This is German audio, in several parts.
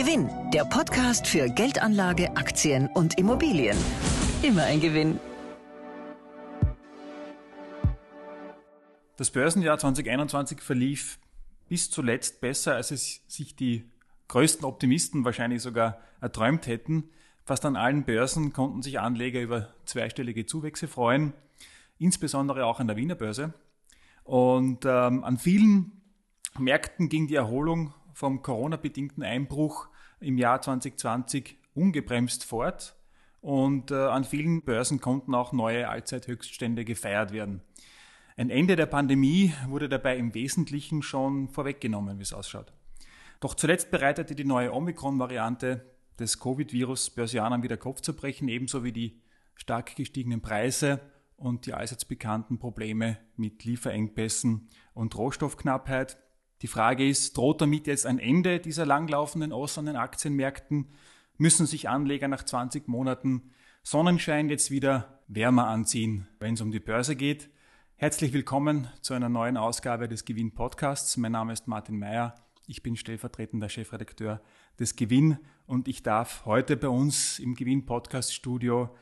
Gewinn, der Podcast für Geldanlage, Aktien und Immobilien. Immer ein Gewinn. Das Börsenjahr 2021 verlief bis zuletzt besser, als es sich die größten Optimisten wahrscheinlich sogar erträumt hätten. Fast an allen Börsen konnten sich Anleger über zweistellige Zuwächse freuen, insbesondere auch an der Wiener Börse. Und ähm, an vielen Märkten ging die Erholung vom Corona-bedingten Einbruch im Jahr 2020 ungebremst fort und äh, an vielen Börsen konnten auch neue Allzeithöchststände gefeiert werden. Ein Ende der Pandemie wurde dabei im Wesentlichen schon vorweggenommen, wie es ausschaut. Doch zuletzt bereitete die neue Omikron-Variante des Covid-Virus Börsianern wieder Kopfzerbrechen, ebenso wie die stark gestiegenen Preise und die allseits bekannten Probleme mit Lieferengpässen und Rohstoffknappheit. Die Frage ist, droht damit jetzt ein Ende dieser langlaufenden Aus an den Aktienmärkten? Müssen sich Anleger nach 20 Monaten Sonnenschein jetzt wieder wärmer anziehen, wenn es um die Börse geht? Herzlich willkommen zu einer neuen Ausgabe des Gewinn Podcasts. Mein Name ist Martin Meyer. Ich bin stellvertretender Chefredakteur des Gewinn und ich darf heute bei uns im Gewinn Podcast Studio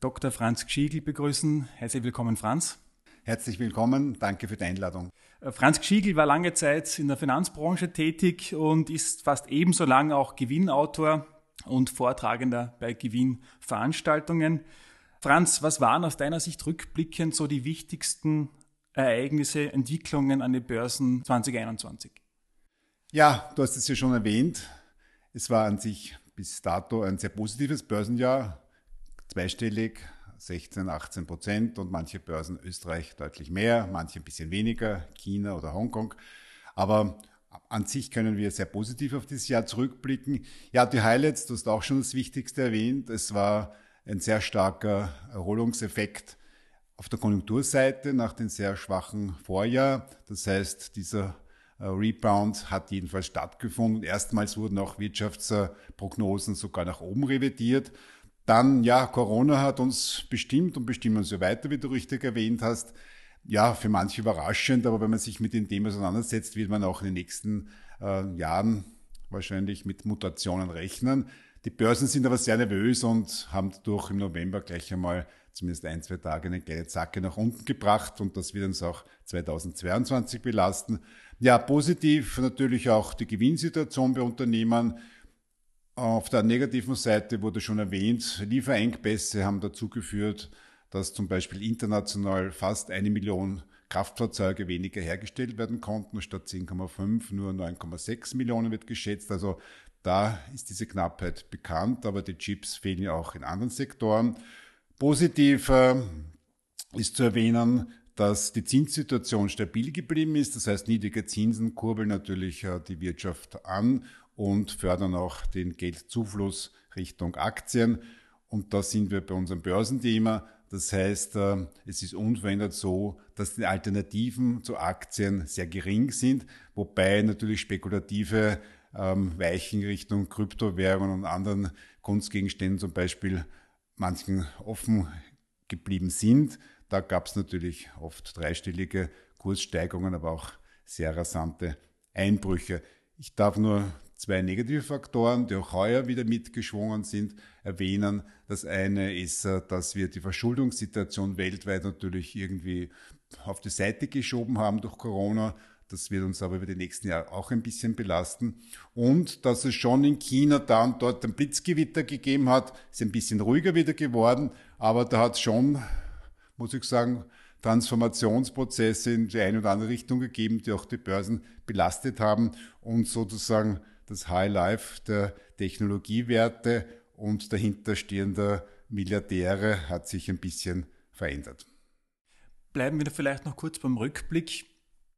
Dr. Franz Gschiegel begrüßen. Herzlich willkommen, Franz. Herzlich willkommen, danke für die Einladung. Äh, Franz Gschiegel war lange Zeit in der Finanzbranche tätig und ist fast ebenso lang auch Gewinnautor und Vortragender bei Gewinnveranstaltungen. Franz, was waren aus deiner Sicht rückblickend so die wichtigsten Ereignisse, Entwicklungen an den Börsen 2021? Ja, du hast es ja schon erwähnt. Es war an sich bis dato ein sehr positives Börsenjahr, zweistellig, 16, 18 Prozent und manche Börsen Österreich deutlich mehr, manche ein bisschen weniger, China oder Hongkong. Aber an sich können wir sehr positiv auf dieses Jahr zurückblicken. Ja, die Highlights, du hast auch schon das Wichtigste erwähnt. Es war ein sehr starker Erholungseffekt auf der Konjunkturseite nach dem sehr schwachen Vorjahr. Das heißt, dieser äh, Rebound hat jedenfalls stattgefunden. Erstmals wurden auch Wirtschaftsprognosen sogar nach oben revidiert. Dann, ja, Corona hat uns bestimmt und bestimmt uns so weiter, wie du richtig erwähnt hast. Ja, für manche überraschend, aber wenn man sich mit dem Thema auseinandersetzt, wird man auch in den nächsten äh, Jahren wahrscheinlich mit Mutationen rechnen. Die Börsen sind aber sehr nervös und haben durch im November gleich einmal zumindest ein, zwei Tage eine kleine Zacke nach unten gebracht und das wird uns auch 2022 belasten. Ja, positiv natürlich auch die Gewinnsituation bei Unternehmen. Auf der negativen Seite wurde schon erwähnt, Lieferengpässe haben dazu geführt, dass zum Beispiel international fast eine Million Kraftfahrzeuge weniger hergestellt werden konnten. Statt 10,5 nur 9,6 Millionen wird geschätzt. Also da ist diese Knappheit bekannt, aber die Chips fehlen ja auch in anderen Sektoren. Positiv äh, ist zu erwähnen, dass die Zinssituation stabil geblieben ist. Das heißt, niedrige Zinsen kurbeln natürlich äh, die Wirtschaft an und fördern auch den Geldzufluss Richtung Aktien. Und da sind wir bei unserem Börsenthema. Das heißt, äh, es ist unverändert so, dass die Alternativen zu Aktien sehr gering sind, wobei natürlich spekulative ähm, Weichen Richtung Kryptowährungen und anderen Kunstgegenständen zum Beispiel manchen offen geblieben sind. Da gab es natürlich oft dreistellige Kurssteigerungen, aber auch sehr rasante Einbrüche. Ich darf nur zwei negative Faktoren, die auch heuer wieder mitgeschwungen sind, erwähnen. Das eine ist, äh, dass wir die Verschuldungssituation weltweit natürlich irgendwie auf die Seite geschoben haben durch Corona. Das wird uns aber über die nächsten Jahre auch ein bisschen belasten. Und dass es schon in China da und dort ein Blitzgewitter gegeben hat, ist ein bisschen ruhiger wieder geworden. Aber da hat es schon, muss ich sagen, Transformationsprozesse in die eine oder andere Richtung gegeben, die auch die Börsen belastet haben und sozusagen das High Life der Technologiewerte und dahinterstehender Milliardäre hat sich ein bisschen verändert. Bleiben wir vielleicht noch kurz beim Rückblick.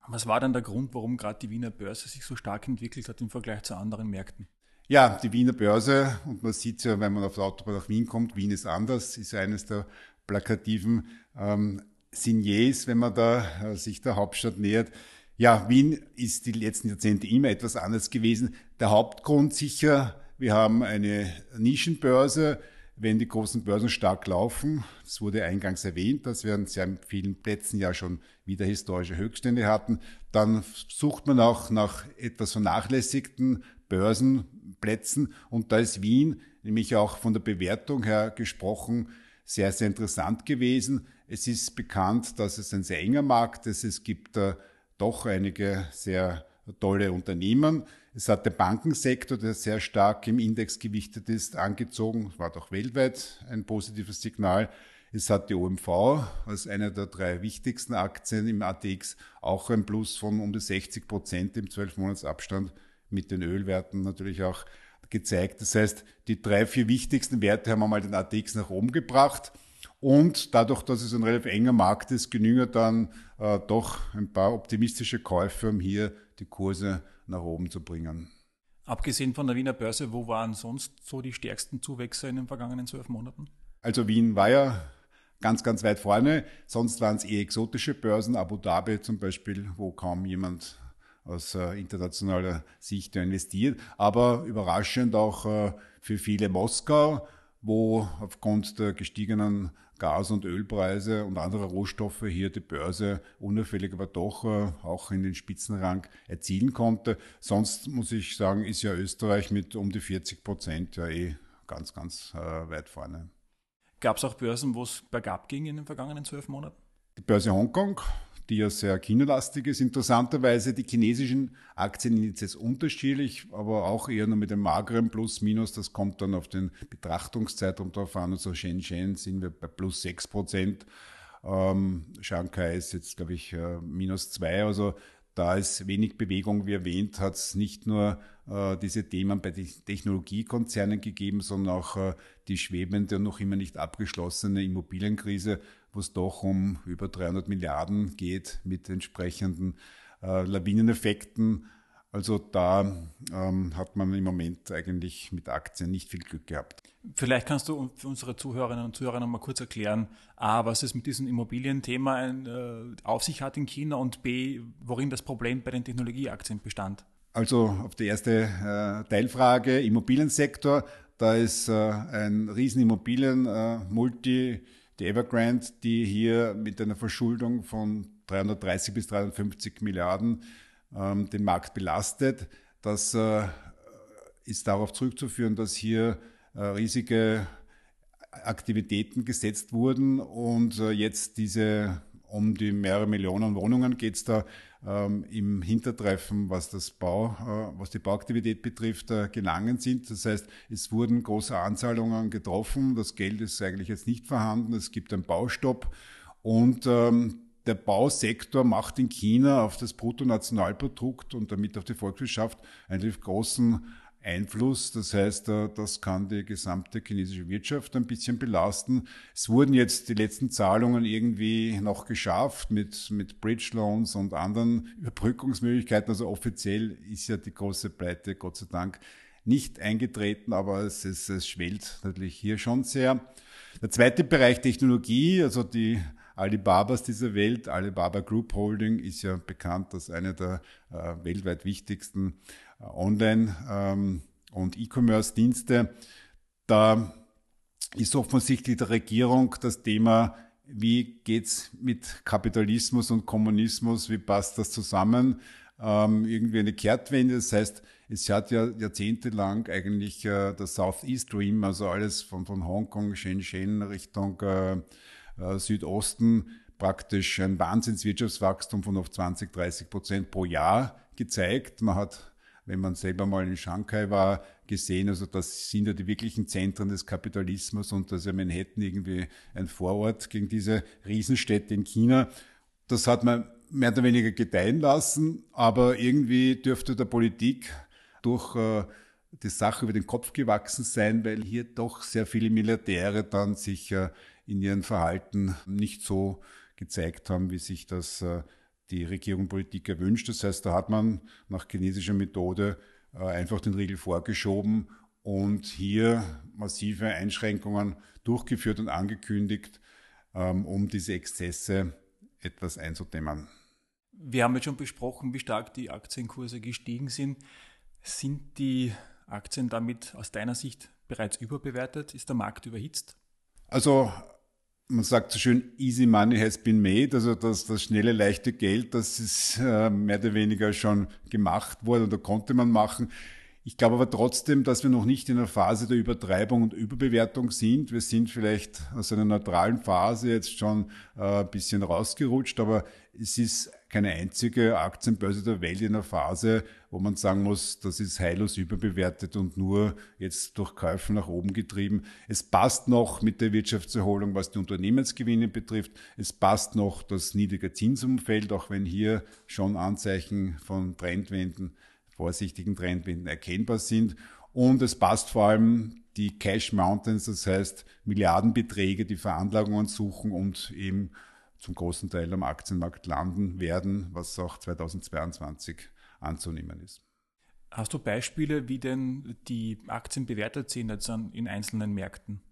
Was war dann der Grund, warum gerade die Wiener Börse sich so stark entwickelt hat im Vergleich zu anderen Märkten? Ja, die Wiener Börse, und man sieht ja, wenn man auf der Autobahn nach Wien kommt, Wien ist anders, ist eines der plakativen ähm, Signiers, wenn man da äh, sich der Hauptstadt nähert. Ja, Wien ist die letzten Jahrzehnte immer etwas anders gewesen. Der Hauptgrund sicher, wir haben eine Nischenbörse. Wenn die großen Börsen stark laufen, es wurde eingangs erwähnt, dass wir an sehr vielen Plätzen ja schon wieder historische Höchststände hatten, dann sucht man auch nach etwas vernachlässigten Börsen, Plätzen. Und da ist Wien, nämlich auch von der Bewertung her gesprochen, sehr, sehr interessant gewesen. Es ist bekannt, dass es ein sehr enger Markt ist. Es gibt äh, doch einige sehr tolle Unternehmen. Es hat der Bankensektor, der sehr stark im Index gewichtet ist, angezogen. War doch weltweit ein positives Signal. Es hat die OMV als eine der drei wichtigsten Aktien im ATX auch ein Plus von um die 60 Prozent im 12-Monats-Abstand mit den Ölwerten natürlich auch gezeigt. Das heißt, die drei, vier wichtigsten Werte haben einmal den ATX nach oben gebracht. Und dadurch, dass es ein relativ enger Markt ist, genügen dann äh, doch ein paar optimistische Käufe, um hier die Kurse nach oben zu bringen. Abgesehen von der Wiener Börse, wo waren sonst so die stärksten Zuwächse in den vergangenen zwölf Monaten? Also Wien war ja ganz, ganz weit vorne. Sonst waren es eher exotische Börsen, Abu Dhabi zum Beispiel, wo kaum jemand aus äh, internationaler Sicht investiert. Aber überraschend auch äh, für viele Moskau, wo aufgrund der gestiegenen Gas- und Ölpreise und anderer Rohstoffe hier die Börse unauffällig aber doch äh, auch in den Spitzenrang erzielen konnte. Sonst muss ich sagen, ist ja Österreich mit um die 40 Prozent ja eh ganz, ganz äh, weit vorne. Gab es auch Börsen, wo es bergab ging in den vergangenen zwölf Monaten? Die Börse Hongkong die ja sehr chinalastig ist. Interessanterweise die chinesischen Aktienindizes unterschiedlich, aber auch eher nur mit dem mageren Plus, Minus. Das kommt dann auf den Betrachtungszeitraum drauf an. Also Shenzhen sind wir bei plus sechs Prozent. Ähm, Shanghai ist jetzt, glaube ich, äh, minus zwei. Also da ist wenig Bewegung, wie erwähnt, hat es nicht nur äh, diese Themen bei den Technologiekonzernen gegeben, sondern auch äh, die schwebende und noch immer nicht abgeschlossene Immobilienkrise, wo es doch um über 300 Milliarden geht mit entsprechenden äh, Lawineneffekten. Also da ähm, hat man im Moment eigentlich mit Aktien nicht viel Glück gehabt. Vielleicht kannst du für unsere Zuhörerinnen und Zuhörer noch mal kurz erklären, A, was es mit diesem Immobilienthema ein, äh, auf sich hat in China und B, worin das Problem bei den Technologieaktien bestand. Also auf die erste äh, Teilfrage, Immobiliensektor, da ist äh, ein riesen Immobilien, äh, Multi, die Evergrande, die hier mit einer Verschuldung von 330 bis 350 Milliarden ähm, den Markt belastet. Das äh, ist darauf zurückzuführen, dass hier äh, riesige Aktivitäten gesetzt wurden und äh, jetzt diese um die mehrere Millionen Wohnungen geht es da ähm, im Hintertreffen, was das Bau, äh, was die Bauaktivität betrifft, äh, gelangen sind. Das heißt, es wurden große Anzahlungen getroffen. Das Geld ist eigentlich jetzt nicht vorhanden. Es gibt einen Baustopp und ähm, der Bausektor macht in China auf das Bruttonationalprodukt und damit auf die Volkswirtschaft einen großen Einfluss. Das heißt, äh, das kann die gesamte chinesische Wirtschaft ein bisschen belasten. Es wurden jetzt die letzten Zahlungen irgendwie noch geschafft mit, mit Bridge Loans und anderen Überbrückungsmöglichkeiten. Also offiziell ist ja die große Pleite, Gott sei Dank, nicht eingetreten, aber es, es, es schwellt natürlich hier schon sehr. Der zweite Bereich Technologie, also die Alibabas dieser Welt, Alibaba Group Holding ist ja bekannt als eine der äh, weltweit wichtigsten Online- ähm, und E-Commerce-Dienste. Da ist offensichtlich der Regierung das Thema, wie geht's mit Kapitalismus und Kommunismus, wie passt das zusammen? Ähm, irgendwie eine Kehrtwende. Das heißt, es hat ja jahrzehntelang eigentlich äh, der Southeast Dream, also alles von, von Hongkong, Shenzhen Richtung äh, äh, Südosten, praktisch ein Wahnsinnswirtschaftswachstum von auf 20, 30 Prozent pro Jahr gezeigt. Man hat wenn man selber mal in Shanghai war, gesehen. Also das sind ja die wirklichen Zentren des Kapitalismus und das ist ja Manhattan irgendwie ein Vorort gegen diese Riesenstädte in China. Das hat man mehr oder weniger gedeihen lassen, aber irgendwie dürfte der Politik durch äh, die Sache über den Kopf gewachsen sein, weil hier doch sehr viele Milliardäre dann sich äh, in ihrem Verhalten nicht so gezeigt haben, wie sich das äh, die Regierung Politik erwünscht. Das heißt, da hat man nach chinesischer Methode äh, einfach den Riegel vorgeschoben und hier massive Einschränkungen durchgeführt und angekündigt, ähm, um diese Exzesse etwas einzudämmen. Wir haben jetzt schon besprochen, wie stark die Aktienkurse gestiegen sind. Sind die Aktien damit aus deiner Sicht bereits überbewertet? Ist der Markt überhitzt? Also man sagt so schön, easy money has been made, also das, das schnelle, leichte Geld, das ist äh, mehr oder weniger schon gemacht worden oder konnte man machen. Ich glaube aber trotzdem, dass wir noch nicht in einer Phase der Übertreibung und Überbewertung sind. Wir sind vielleicht aus einer neutralen Phase jetzt schon äh, ein bisschen rausgerutscht, aber es ist keine einzige Aktienbörse der Welt in einer Phase, wo man sagen muss, das ist heillos überbewertet und nur jetzt durch Käufe nach oben getrieben. Es passt noch mit der Wirtschaftserholung, was die Unternehmensgewinne betrifft. Es passt noch das niedrige Zinsumfeld, auch wenn hier schon Anzeichen von Trendwenden vorsichtigen Trendwenden erkennbar sind. Und es passt vor allem die Cash Mountains, das heißt Milliardenbeträge, die Veranlagungen suchen und eben zum großen Teil am Aktienmarkt landen werden, was auch 2022 anzunehmen ist. Hast du Beispiele, wie denn die Aktien bewertet sind jetzt in einzelnen Märkten?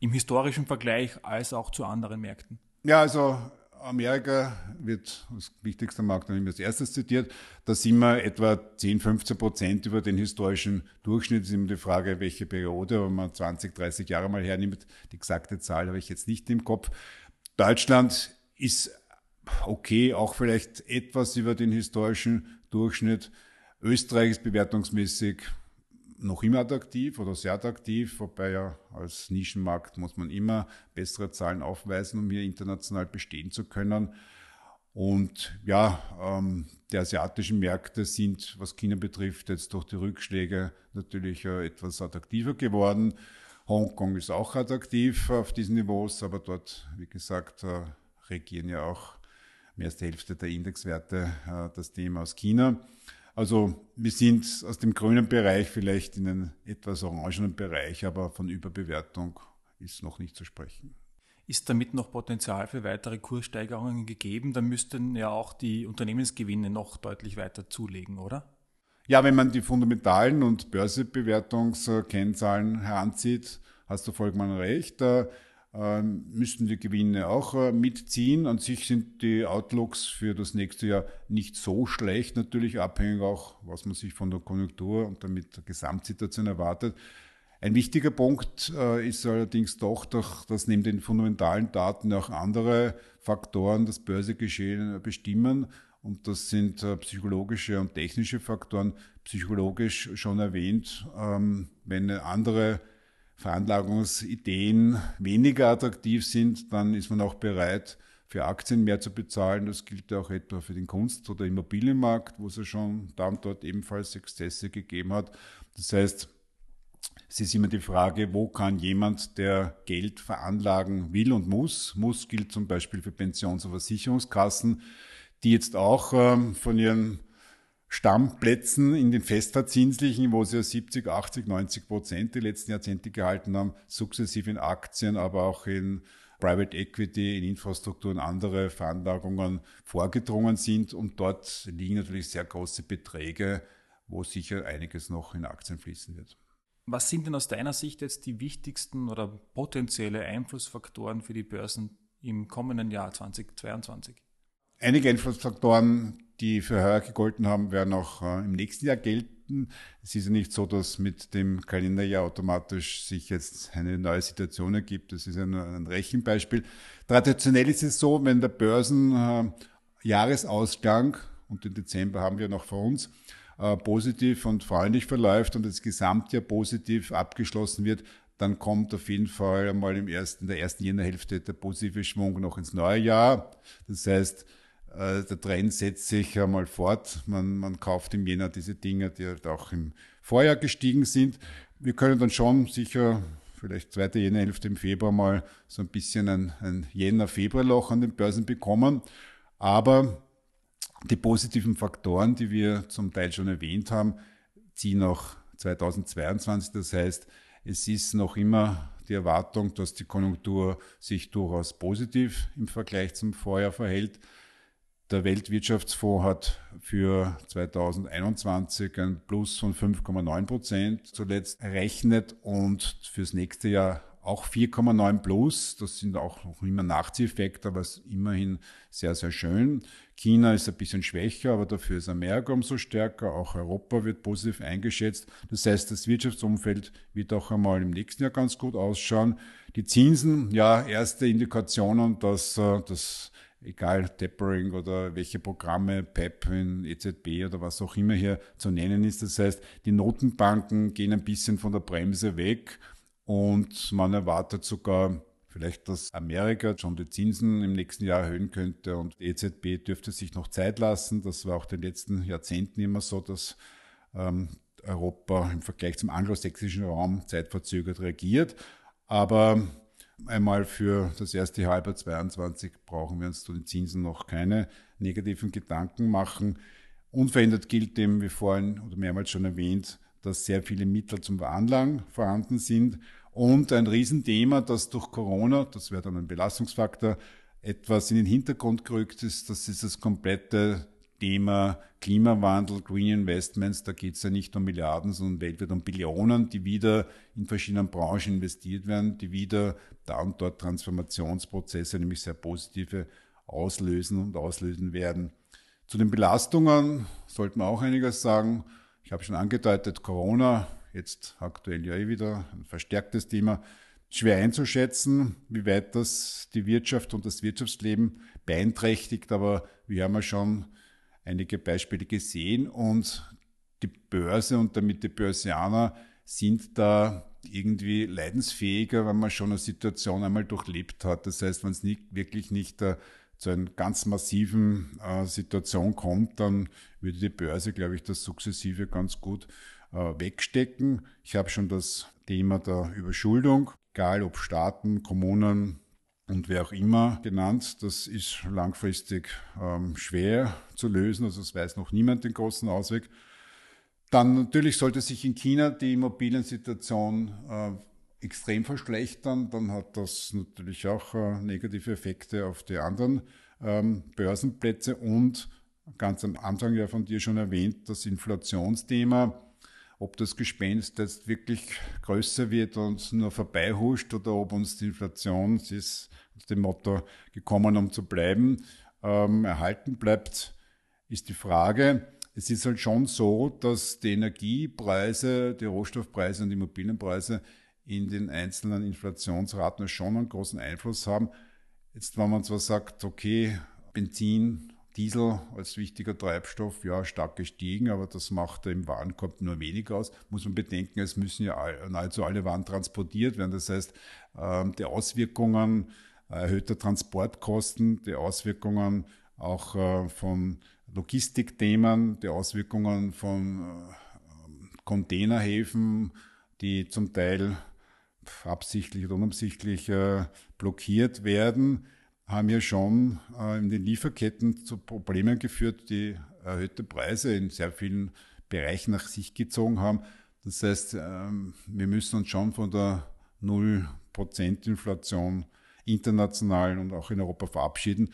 Im historischen Vergleich als auch zu anderen Märkten? Ja, also Amerika wird als wichtigster Markt immer als erstes zitiert. Da sind wir etwa 10, 15 Prozent über den historischen Durchschnitt. Das ist immer die Frage, welche Periode, wenn man 20, 30 Jahre mal hernimmt. Die exakte Zahl habe ich jetzt nicht im Kopf. Deutschland ist okay, auch vielleicht etwas über den historischen Durchschnitt. Österreich ist bewertungsmäßig noch immer attraktiv oder sehr attraktiv, wobei ja als Nischenmarkt muss man immer bessere Zahlen aufweisen, um hier international bestehen zu können. Und ja, ähm, die asiatischen Märkte sind, was China betrifft, jetzt durch die Rückschläge natürlich äh, etwas attraktiver geworden. Hongkong ist auch attraktiv auf diesen Niveaus, aber dort, wie gesagt, äh, regieren ja auch mehr als die Hälfte der Indexwerte äh, das Thema aus China. Also wir sind aus dem grünen Bereich vielleicht in einen etwas orangenen Bereich, aber von Überbewertung ist noch nicht zu sprechen. Ist damit noch Potenzial für weitere Kurssteigerungen gegeben? Dann müssten ja auch die Unternehmensgewinne noch deutlich weiter zulegen, oder? Ja, wenn man die fundamentalen und Börsebewertungskennzahlen heranzieht, hast du vollkommen recht. Ähm, müssten die Gewinne auch äh, mitziehen. An sich sind die Outlooks für das nächste Jahr nicht so schlecht, natürlich abhängig auch, was man sich von der Konjunktur und damit der Gesamtsituation erwartet. Ein wichtiger Punkt äh, ist allerdings doch, dass neben den fundamentalen Daten auch andere Faktoren das Börsegeschehen bestimmen. Und das sind äh, psychologische und technische Faktoren. Psychologisch schon erwähnt, ähm, wenn andere Veranlagungsideen weniger attraktiv sind, dann ist man auch bereit, für Aktien mehr zu bezahlen. Das gilt auch etwa für den Kunst- oder Immobilienmarkt, wo es ja schon da und dort ebenfalls Exzesse gegeben hat. Das heißt, es ist immer die Frage, wo kann jemand, der Geld veranlagen will und muss, muss gilt zum Beispiel für Pensions- und Versicherungskassen, die jetzt auch ähm, von ihren Stammplätzen in den festverzinslichen, wo sie ja 70, 80, 90 Prozent die letzten Jahrzehnte gehalten haben, sukzessiv in Aktien, aber auch in Private Equity, in Infrastruktur und andere Veranlagungen vorgedrungen sind. Und dort liegen natürlich sehr große Beträge, wo sicher einiges noch in Aktien fließen wird. Was sind denn aus deiner Sicht jetzt die wichtigsten oder potenzielle Einflussfaktoren für die Börsen im kommenden Jahr 2022? Einige Einflussfaktoren, die für heuer gegolten haben, werden auch äh, im nächsten Jahr gelten. Es ist ja nicht so, dass mit dem Kalenderjahr automatisch sich jetzt eine neue Situation ergibt. Das ist nur ein Rechenbeispiel. Traditionell ist es so, wenn der Börsenjahresausgang, äh, und den Dezember haben wir noch vor uns, äh, positiv und freundlich verläuft und das Gesamtjahr positiv abgeschlossen wird, dann kommt auf jeden Fall einmal im ersten, in der ersten Jännerhälfte der positive Schwung noch ins neue Jahr. Das heißt, äh, der Trend setzt sich einmal fort. Man, man kauft im Jänner diese Dinge, die halt auch im Vorjahr gestiegen sind. Wir können dann schon sicher vielleicht zweite Jännerhälfte im Februar mal so ein bisschen ein, ein Jänner-Februar-Loch an den Börsen bekommen. Aber die positiven Faktoren, die wir zum Teil schon erwähnt haben, ziehen auch 2022. Das heißt, es ist noch immer die Erwartung, dass die Konjunktur sich durchaus positiv im Vergleich zum Vorjahr verhält. Der Weltwirtschaftsfonds hat für 2021 ein Plus von 5,9 Prozent zuletzt errechnet und fürs nächste Jahr auch 4,9 plus. Das sind auch noch immer Nachzieheffekte, aber es ist immerhin sehr, sehr schön. China ist ein bisschen schwächer, aber dafür ist Amerika umso stärker. Auch Europa wird positiv eingeschätzt. Das heißt, das Wirtschaftsumfeld wird auch einmal im nächsten Jahr ganz gut ausschauen. Die Zinsen, ja, erste Indikationen, dass äh, das egal Tapering oder welche Programme, PEP in EZB oder was auch immer hier zu nennen ist. Das heißt, die Notenbanken gehen ein bisschen von der Bremse weg und man erwartet sogar vielleicht, dass Amerika schon die Zinsen im nächsten Jahr erhöhen könnte und die EZB dürfte sich noch Zeit lassen. Das war auch in den letzten Jahrzehnten immer so, dass ähm, Europa im Vergleich zum anglosächsischen Raum zeitverzögert reagiert. Aber einmal für das erste Halbjahr 22 brauchen wir uns zu den Zinsen noch keine negativen Gedanken machen. Unverändert gilt dem, wie vorhin oder mehrmals schon erwähnt, dass sehr viele Mittel zum Veranlagen vorhanden sind und ein Riesenthema, das durch Corona, das wäre dann ein Belastungsfaktor, etwas in den Hintergrund gerückt ist, das ist das komplette Thema Klimawandel, Green Investments, da geht es ja nicht um Milliarden, sondern weltweit um Billionen, die wieder in verschiedenen Branchen investiert werden, die wieder da und dort Transformationsprozesse, nämlich sehr positive, auslösen und auslösen werden. Zu den Belastungen sollten wir auch einiges sagen. Ich habe schon angedeutet, Corona, jetzt aktuell ja eh wieder ein verstärktes Thema, schwer einzuschätzen, wie weit das die Wirtschaft und das Wirtschaftsleben beeinträchtigt, aber wir haben ja schon einige Beispiele gesehen und die Börse und damit die Börsianer sind da irgendwie leidensfähiger, wenn man schon eine Situation einmal durchlebt hat. Das heißt, wenn es nicht, wirklich nicht uh, zu einer ganz massiven uh, Situation kommt, dann würde die Börse, glaube ich, das sukzessive ganz gut uh, wegstecken. Ich habe schon das Thema der Überschuldung, egal ob Staaten, Kommunen, und wer auch immer genannt. Das ist langfristig ähm, schwer zu lösen, also es weiß noch niemand den großen Ausweg. Dann natürlich sollte sich in China die Immobiliensituation äh, extrem verschlechtern, dann hat das natürlich auch äh, negative Effekte auf die anderen ähm, Börsenplätze und ganz am Anfang ja von dir schon erwähnt, das Inflationsthema ob das Gespenst jetzt wirklich größer wird und nur vorbeihuscht oder ob uns die Inflation, sie ist dem Motto gekommen, um zu bleiben, ähm, erhalten bleibt, ist die Frage. Es ist halt schon so, dass die Energiepreise, die Rohstoffpreise und die Immobilienpreise in den einzelnen Inflationsraten schon einen großen Einfluss haben. Jetzt, wenn man zwar sagt, okay, Benzin, Diesel als wichtiger Treibstoff, ja, stark gestiegen, aber das macht im Warenkorb nur wenig aus. Muss man bedenken, es müssen ja nahezu alle Waren transportiert werden. Das heißt, ähm, die Auswirkungen erhöhter Transportkosten, die Auswirkungen auch äh, von Logistikthemen, die Auswirkungen von äh, Containerhäfen, die zum Teil absichtlich oder unabsichtlich äh, blockiert werden haben ja schon in den Lieferketten zu Problemen geführt, die erhöhte Preise in sehr vielen Bereichen nach sich gezogen haben. Das heißt, ähm, wir müssen uns schon von der 0% Inflation international und auch in Europa verabschieden.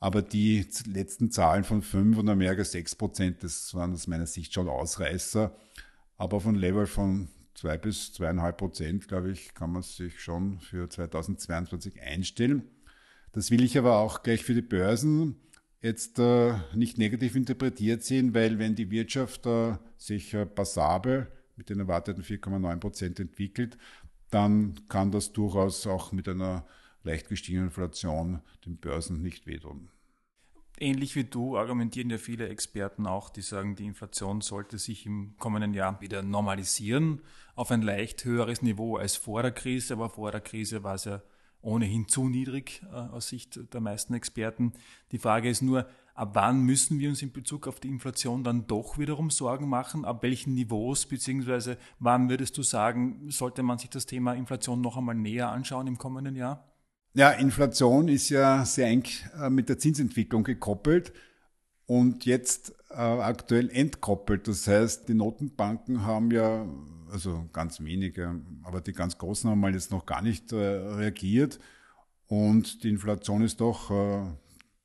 Aber die letzten Zahlen von 5 und Amerika 6% das waren aus meiner Sicht schon Ausreißer. Aber von Level von 2 bis 2,5 Prozent, glaube ich, kann man sich schon für 2022 einstellen. Das will ich aber auch gleich für die Börsen jetzt äh, nicht negativ interpretiert sehen, weil wenn die Wirtschaft äh, sich äh, passabel mit den erwarteten 4,9 Prozent entwickelt, dann kann das durchaus auch mit einer leicht gestiegenen Inflation den Börsen nicht wehtun. Ähnlich wie du argumentieren ja viele Experten auch, die sagen, die Inflation sollte sich im kommenden Jahr wieder normalisieren auf ein leicht höheres Niveau als vor der Krise, aber vor der Krise war es ja ohnehin zu niedrig äh, aus Sicht der meisten Experten. Die Frage ist nur, ab wann müssen wir uns in Bezug auf die Inflation dann doch wiederum Sorgen machen? Ab welchen Niveaus, beziehungsweise wann würdest du sagen, sollte man sich das Thema Inflation noch einmal näher anschauen im kommenden Jahr? Ja, Inflation ist ja sehr eng äh, mit der Zinsentwicklung gekoppelt und jetzt äh, aktuell entkoppelt. Das heißt, die Notenbanken haben ja also ganz wenige, aber die ganz Großen haben mal jetzt noch gar nicht äh, reagiert. Und die Inflation ist doch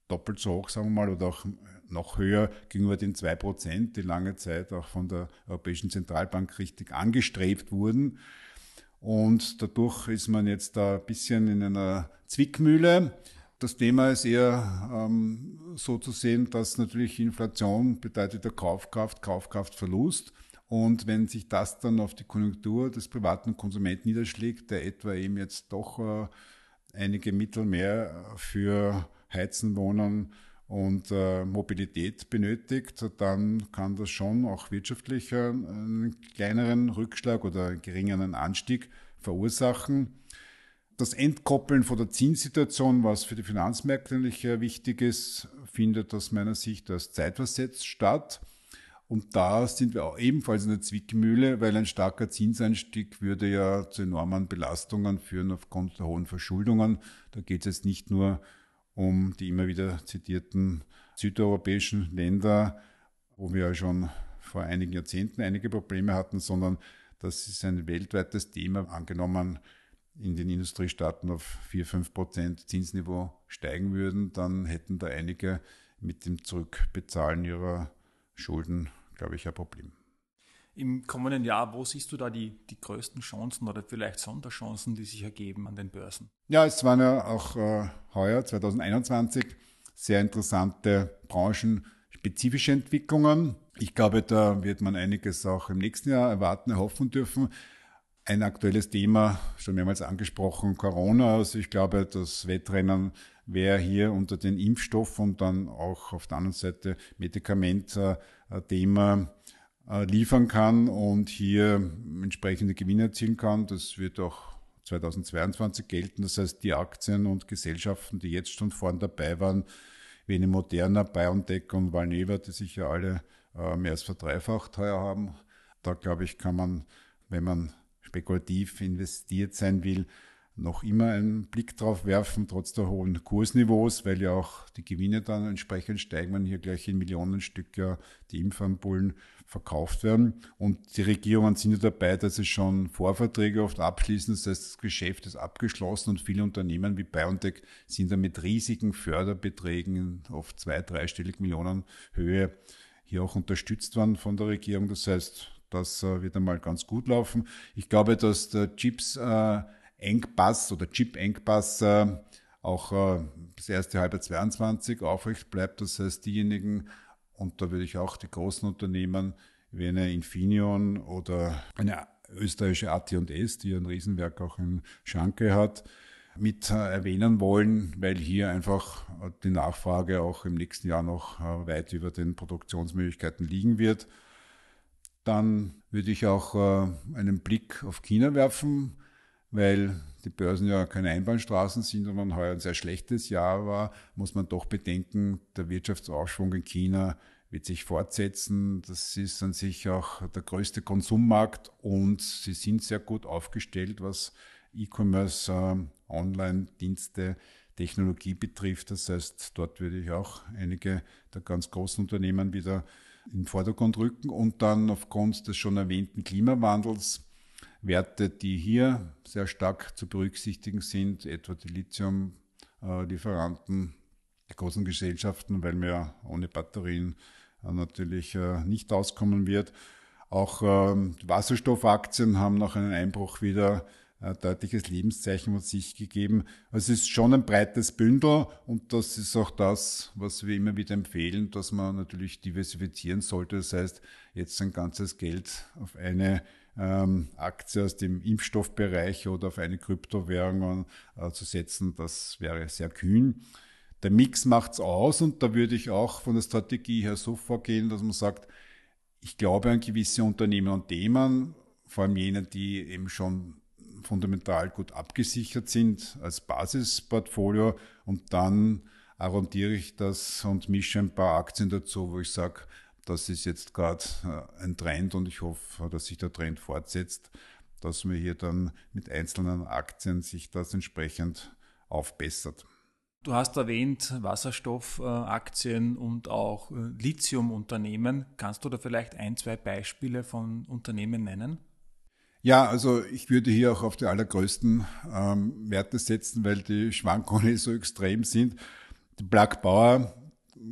doppelt so hoch, sagen wir mal, oder auch noch höher gegenüber den 2%, die lange Zeit auch von der Europäischen Zentralbank richtig angestrebt wurden. Und dadurch ist man jetzt da ein bisschen in einer Zwickmühle. Das Thema ist eher ähm, so zu sehen, dass natürlich Inflation bedeutet der Kaufkraft, Kaufkraftverlust. Und wenn sich das dann auf die Konjunktur des privaten Konsumenten niederschlägt, der etwa eben jetzt doch äh, einige Mittel mehr für Heizen, Wohnen und äh, Mobilität benötigt, dann kann das schon auch wirtschaftlich äh, einen kleineren Rückschlag oder einen geringeren Anstieg verursachen. Das Entkoppeln von der Zinssituation, was für die Finanzmärkte natürlich wichtig ist, findet aus meiner Sicht als zeitversetzt statt. Und da sind wir auch ebenfalls in der Zwickmühle, weil ein starker Zinseinstieg würde ja zu enormen Belastungen führen aufgrund der hohen Verschuldungen. Da geht es jetzt nicht nur um die immer wieder zitierten südeuropäischen Länder, wo wir ja schon vor einigen Jahrzehnten einige Probleme hatten, sondern das ist ein weltweites Thema. Angenommen, in den Industriestaaten auf 4, 5 Prozent Zinsniveau steigen würden, dann hätten da einige mit dem Zurückbezahlen ihrer Schulden, glaube ich, ein Problem. Im kommenden Jahr, wo siehst du da die, die größten Chancen oder vielleicht Sonderchancen, die sich ergeben an den Börsen? Ja, es waren ja auch äh, heuer, 2021, sehr interessante branchenspezifische Entwicklungen. Ich glaube, da wird man einiges auch im nächsten Jahr erwarten, erhoffen dürfen. Ein aktuelles Thema, schon mehrmals angesprochen, Corona. Also ich glaube, das Wettrennen, wer hier unter den Impfstoff und dann auch auf der anderen Seite Medikament-Thema äh, liefern kann und hier entsprechende Gewinne erzielen kann. Das wird auch 2022 gelten. Das heißt, die Aktien und Gesellschaften, die jetzt schon vorne dabei waren, wie eine Moderna, BioNTech und Valneva, die sich ja alle äh, mehr als verdreifacht teuer haben, da glaube ich, kann man, wenn man spekulativ investiert sein will, noch immer einen Blick drauf werfen, trotz der hohen Kursniveaus, weil ja auch die Gewinne dann entsprechend steigen, wenn hier gleich in Millionenstück ja die Impfampullen verkauft werden. Und die Regierungen sind ja dabei, dass sie schon Vorverträge oft abschließen. Das heißt, das Geschäft ist abgeschlossen und viele Unternehmen wie BioNTech sind da mit riesigen Förderbeträgen auf zwei, dreistellig Millionen Höhe hier auch unterstützt worden von der Regierung. Das heißt, das äh, wird einmal ganz gut laufen. Ich glaube, dass der Chips äh, Engpass oder Chip-Engpass äh, auch äh, das erste Halbjahr 22 aufrecht bleibt. Das heißt, diejenigen, und da würde ich auch die großen Unternehmen wie eine Infineon oder eine österreichische AT&S, die ein Riesenwerk auch in Schanke hat, mit äh, erwähnen wollen, weil hier einfach die Nachfrage auch im nächsten Jahr noch äh, weit über den Produktionsmöglichkeiten liegen wird. Dann würde ich auch äh, einen Blick auf China werfen weil die Börsen ja keine Einbahnstraßen sind und man heuer ein sehr schlechtes Jahr war, muss man doch bedenken, der Wirtschaftsaufschwung in China wird sich fortsetzen. Das ist an sich auch der größte Konsummarkt und sie sind sehr gut aufgestellt, was E-Commerce, äh, Online-Dienste, Technologie betrifft. Das heißt, dort würde ich auch einige der ganz großen Unternehmen wieder in den Vordergrund rücken und dann aufgrund des schon erwähnten Klimawandels Werte, die hier sehr stark zu berücksichtigen sind, etwa die Lithium-Lieferanten, die großen Gesellschaften, weil man ja ohne Batterien äh, natürlich äh, nicht auskommen wird. Auch ähm, Wasserstoffaktien haben nach einem Einbruch wieder deutliches Lebenszeichen von sich gegeben. Also es ist schon ein breites Bündel und das ist auch das, was wir immer wieder empfehlen, dass man natürlich diversifizieren sollte. Das heißt, jetzt sein ganzes Geld auf eine ähm, Aktie aus dem Impfstoffbereich oder auf eine Kryptowährung äh, zu setzen, das wäre sehr kühn. Der Mix macht's aus und da würde ich auch von der Strategie her so vorgehen, dass man sagt, ich glaube an gewisse Unternehmen und Themen, vor allem jene, die eben schon fundamental gut abgesichert sind als Basisportfolio und dann arrondiere ich das und mische ein paar Aktien dazu, wo ich sage, das ist jetzt gerade äh, ein Trend und ich hoffe, dass sich der Trend fortsetzt, dass man hier dann mit einzelnen Aktien sich das entsprechend aufbessert. Du hast erwähnt Wasserstoffaktien und auch äh, Lithiumunternehmen. Kannst du da vielleicht ein, zwei Beispiele von Unternehmen nennen? Ja, also ich würde hier auch auf die allergrößten ähm, Werte setzen, weil die Schwankungen so extrem sind. Die Plug Power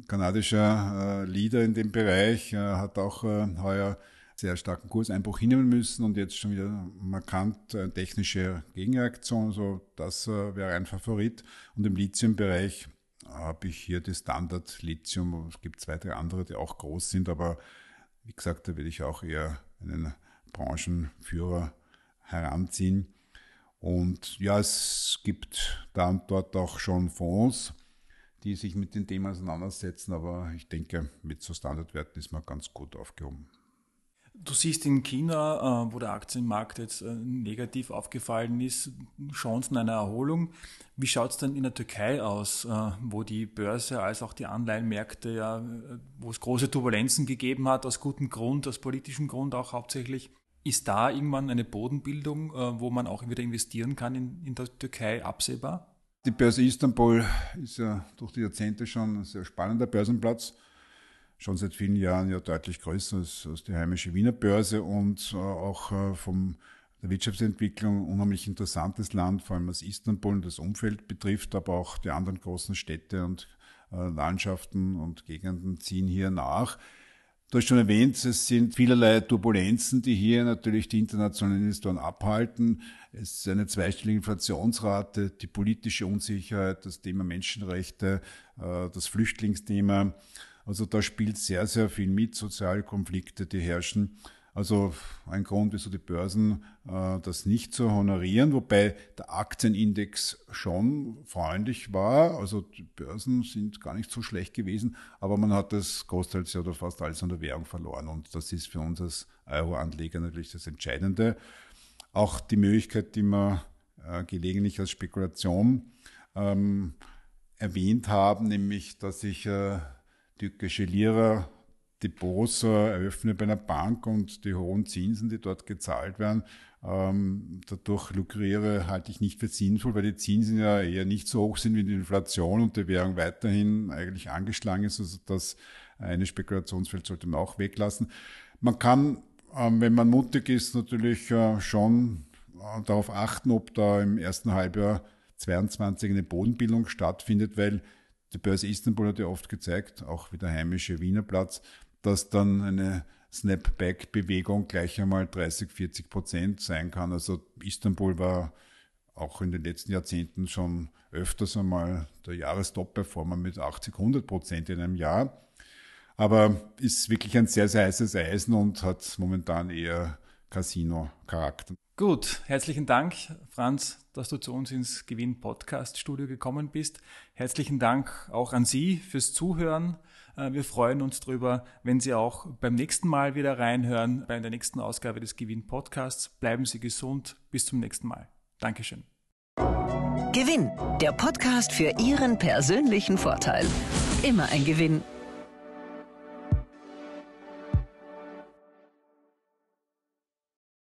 kanadischer äh, Leader in dem Bereich, äh, hat auch äh, heuer sehr starken Kurseinbruch hinnehmen müssen und jetzt schon wieder markant äh, technische Gegenreaktion. Also das äh, wäre ein Favorit. Und im Lithium-Bereich habe ich hier die Standard Lithium. Es gibt zwei, drei andere, die auch groß sind, aber wie gesagt, da will ich auch eher einen Branchenführer heranziehen. Und ja, es gibt da und dort auch schon Fonds, die sich mit den Themen auseinandersetzen. Aber ich denke, mit so Standardwerten ist man ganz gut aufgehoben. Du siehst in China, äh, wo der Aktienmarkt jetzt äh, negativ aufgefallen ist, Chancen einer Erholung. Wie schaut es denn in der Türkei aus, äh, wo die Börse als auch die Anleihenmärkte ja, wo es große Turbulenzen gegeben hat, aus gutem Grund, aus politischem Grund auch hauptsächlich? Ist da irgendwann eine Bodenbildung, wo man auch wieder investieren kann in, in der Türkei absehbar? Die Börse Istanbul ist ja durch die Jahrzehnte schon ein sehr spannender Börsenplatz schon seit vielen Jahren ja deutlich größer als, als die heimische Wiener Börse und äh, auch äh, vom der Wirtschaftsentwicklung unheimlich interessantes Land, vor allem was Istanbul und das Umfeld betrifft, aber auch die anderen großen Städte und äh, Landschaften und Gegenden ziehen hier nach. Du hast schon erwähnt, es sind vielerlei Turbulenzen, die hier natürlich die internationalen Investoren abhalten. Es ist eine zweistellige Inflationsrate, die politische Unsicherheit, das Thema Menschenrechte, äh, das Flüchtlingsthema. Also da spielt sehr, sehr viel mit, soziale Konflikte, die herrschen. Also ein Grund, wieso die Börsen äh, das nicht so honorieren, wobei der Aktienindex schon freundlich war. Also die Börsen sind gar nicht so schlecht gewesen, aber man hat das großteils oder fast alles an der Währung verloren. Und das ist für uns als Euro-Anleger natürlich das Entscheidende. Auch die Möglichkeit, die wir äh, gelegentlich als Spekulation ähm, erwähnt haben, nämlich dass ich äh, türkische Lira Depots eröffne bei einer Bank und die hohen Zinsen, die dort gezahlt werden, ähm, dadurch lukriere, halte ich nicht für sinnvoll, weil die Zinsen ja eher nicht so hoch sind wie die Inflation und die Währung weiterhin eigentlich angeschlagen ist. Also das eine Spekulationsfeld sollte man auch weglassen. Man kann, ähm, wenn man mutig ist, natürlich äh, schon äh, darauf achten, ob da im ersten Halbjahr 22 eine Bodenbildung stattfindet, weil die Börse Istanbul hat ja oft gezeigt, auch wie der heimische Wiener Platz, dass dann eine Snapback-Bewegung gleich einmal 30, 40 Prozent sein kann. Also Istanbul war auch in den letzten Jahrzehnten schon öfters einmal der Jahrestop-Performer mit 80, 100 Prozent in einem Jahr. Aber ist wirklich ein sehr, sehr heißes Eisen und hat momentan eher Casino-Charakter. Gut, herzlichen Dank, Franz, dass du zu uns ins Gewinn-Podcast-Studio gekommen bist. Herzlichen Dank auch an Sie fürs Zuhören. Äh, wir freuen uns darüber, wenn Sie auch beim nächsten Mal wieder reinhören, bei der nächsten Ausgabe des Gewinn-Podcasts. Bleiben Sie gesund. Bis zum nächsten Mal. Dankeschön. Gewinn, der Podcast für Ihren persönlichen Vorteil. Immer ein Gewinn.